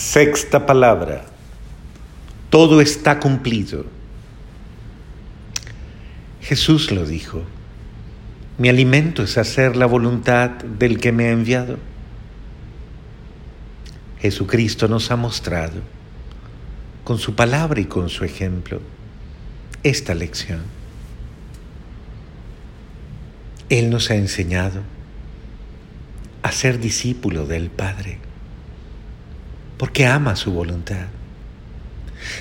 Sexta palabra. Todo está cumplido. Jesús lo dijo. Mi alimento es hacer la voluntad del que me ha enviado. Jesucristo nos ha mostrado, con su palabra y con su ejemplo, esta lección. Él nos ha enseñado a ser discípulo del Padre, porque ama su voluntad.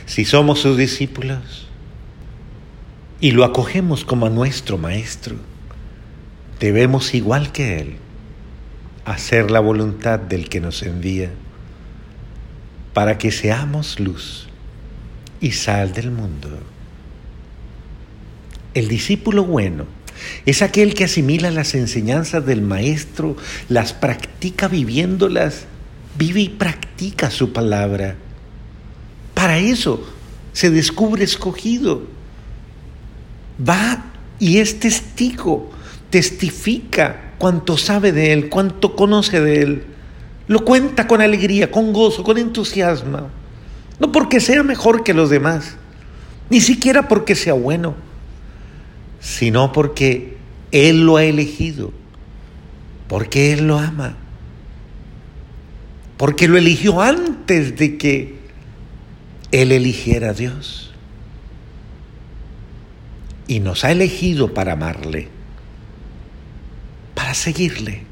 Si somos sus discípulos y lo acogemos como a nuestro Maestro, debemos, igual que Él, hacer la voluntad del que nos envía, para que seamos luz y sal del mundo. El discípulo bueno es aquel que asimila las enseñanzas del Maestro, las practica viviéndolas, vive y practica su palabra. Para eso se descubre escogido. Va y es testigo, testifica cuánto sabe de Él, cuánto conoce de Él. Lo cuenta con alegría, con gozo, con entusiasmo. No porque sea mejor que los demás, ni siquiera porque sea bueno sino porque Él lo ha elegido, porque Él lo ama, porque lo eligió antes de que Él eligiera a Dios. Y nos ha elegido para amarle, para seguirle.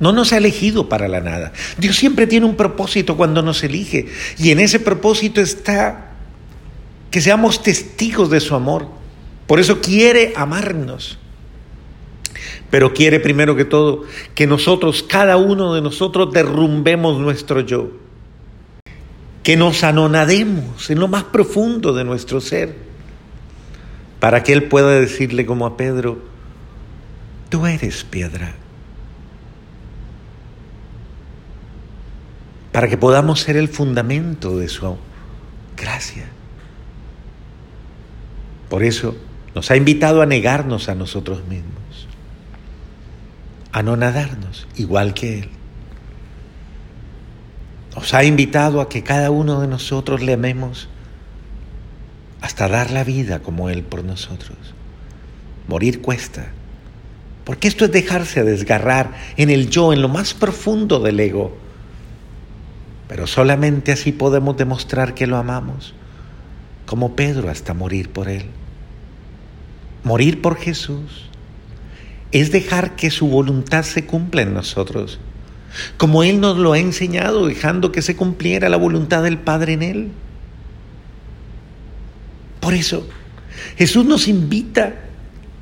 No nos ha elegido para la nada. Dios siempre tiene un propósito cuando nos elige. Y en ese propósito está que seamos testigos de su amor por eso quiere amarnos. Pero quiere primero que todo que nosotros, cada uno de nosotros, derrumbemos nuestro yo. Que nos anonademos en lo más profundo de nuestro ser. Para que Él pueda decirle como a Pedro, tú eres piedra. Para que podamos ser el fundamento de su gracia. Por eso, nos ha invitado a negarnos a nosotros mismos, a no nadarnos igual que Él. Nos ha invitado a que cada uno de nosotros le amemos hasta dar la vida como Él por nosotros. Morir cuesta, porque esto es dejarse desgarrar en el yo, en lo más profundo del ego. Pero solamente así podemos demostrar que lo amamos, como Pedro hasta morir por Él. Morir por Jesús es dejar que su voluntad se cumpla en nosotros, como Él nos lo ha enseñado, dejando que se cumpliera la voluntad del Padre en Él. Por eso, Jesús nos invita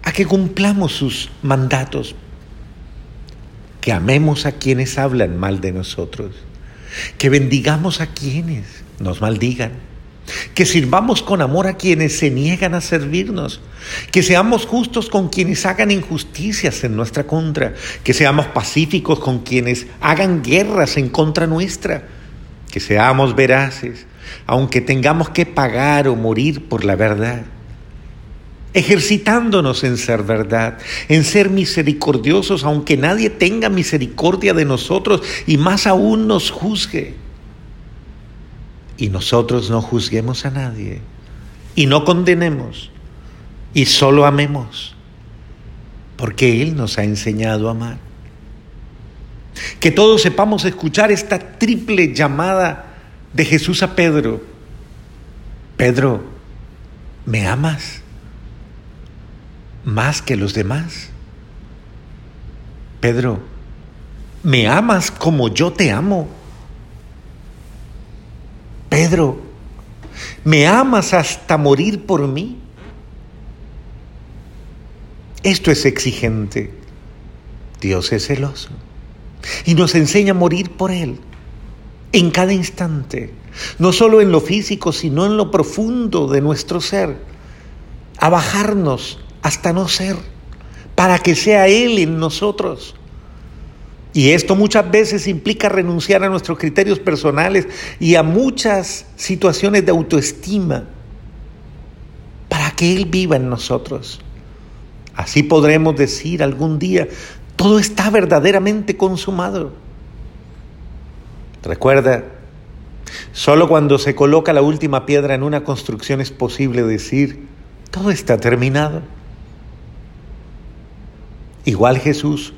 a que cumplamos sus mandatos, que amemos a quienes hablan mal de nosotros, que bendigamos a quienes nos maldigan que sirvamos con amor a quienes se niegan a servirnos, que seamos justos con quienes hagan injusticias en nuestra contra, que seamos pacíficos con quienes hagan guerras en contra nuestra, que seamos veraces, aunque tengamos que pagar o morir por la verdad, ejercitándonos en ser verdad, en ser misericordiosos, aunque nadie tenga misericordia de nosotros y más aún nos juzgue y nosotros no juzguemos a nadie y no condenemos y solo amemos, porque Él nos ha enseñado a amar. Que todos sepamos escuchar esta triple llamada de Jesús a Pedro. Pedro, ¿me amas más que los demás? Pedro, ¿me amas como yo te amo? Pedro, ¿me amas hasta morir por mí? Esto es exigente. Dios es celoso y nos enseña a morir por Él en cada instante, no solo en lo físico, sino en lo profundo de nuestro ser, a bajarnos hasta no ser, para que sea Él en nosotros. Y esto muchas veces implica renunciar a nuestros criterios personales y a muchas situaciones de autoestima para que Él viva en nosotros. Así podremos decir algún día, todo está verdaderamente consumado. Recuerda, solo cuando se coloca la última piedra en una construcción es posible decir, todo está terminado. Igual Jesús,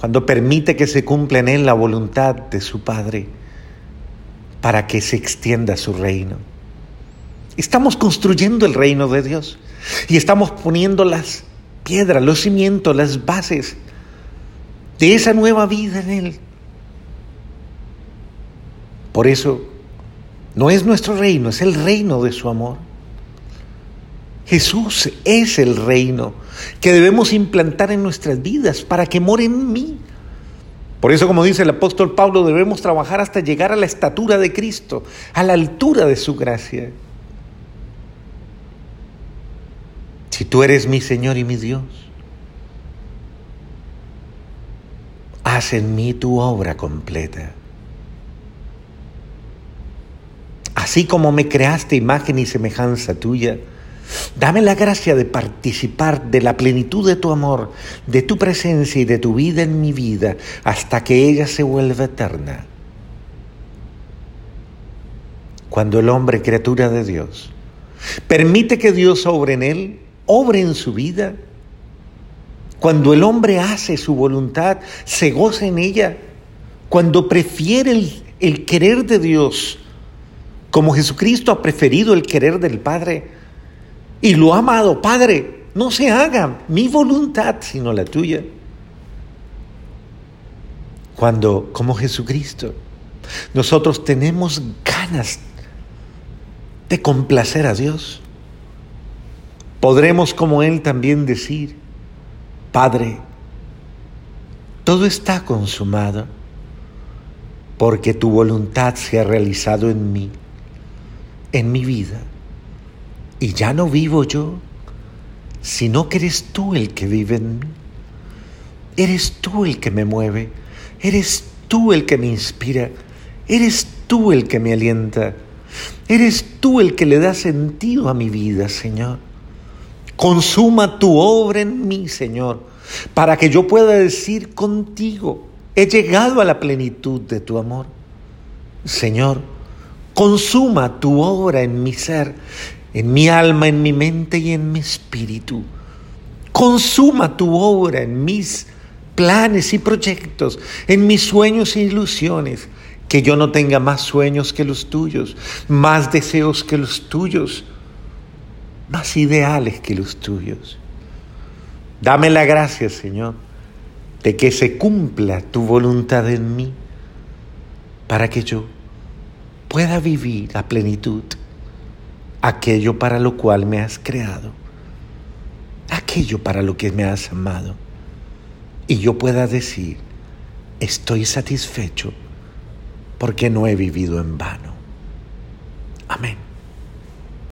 cuando permite que se cumpla en él la voluntad de su Padre para que se extienda su reino. Estamos construyendo el reino de Dios y estamos poniendo las piedras, los cimientos, las bases de esa nueva vida en Él. Por eso, no es nuestro reino, es el reino de su amor. Jesús es el reino que debemos implantar en nuestras vidas para que more en mí. Por eso, como dice el apóstol Pablo, debemos trabajar hasta llegar a la estatura de Cristo, a la altura de su gracia. Si tú eres mi Señor y mi Dios, haz en mí tu obra completa. Así como me creaste imagen y semejanza tuya, dame la gracia de participar de la plenitud de tu amor, de tu presencia y de tu vida en mi vida, hasta que ella se vuelva eterna. Cuando el hombre, criatura de Dios, permite que Dios obre en él, obre en su vida, cuando el hombre hace su voluntad, se goza en ella, cuando prefiere el, el querer de Dios como Jesucristo ha preferido el querer del Padre y lo ha amado, Padre, no se haga mi voluntad sino la tuya. Cuando, como Jesucristo, nosotros tenemos ganas de complacer a Dios, podremos como Él también decir, Padre, todo está consumado porque tu voluntad se ha realizado en mí en mi vida. Y ya no vivo yo, sino que eres tú el que vive en mí. Eres tú el que me mueve, eres tú el que me inspira, eres tú el que me alienta, eres tú el que le da sentido a mi vida, Señor. Consuma tu obra en mí, Señor, para que yo pueda decir contigo, he llegado a la plenitud de tu amor. Señor, Consuma tu obra en mi ser, en mi alma, en mi mente y en mi espíritu. Consuma tu obra en mis planes y proyectos, en mis sueños e ilusiones. Que yo no tenga más sueños que los tuyos, más deseos que los tuyos, más ideales que los tuyos. Dame la gracia, Señor, de que se cumpla tu voluntad en mí, para que yo pueda vivir a plenitud aquello para lo cual me has creado, aquello para lo que me has amado, y yo pueda decir, estoy satisfecho porque no he vivido en vano. Amén.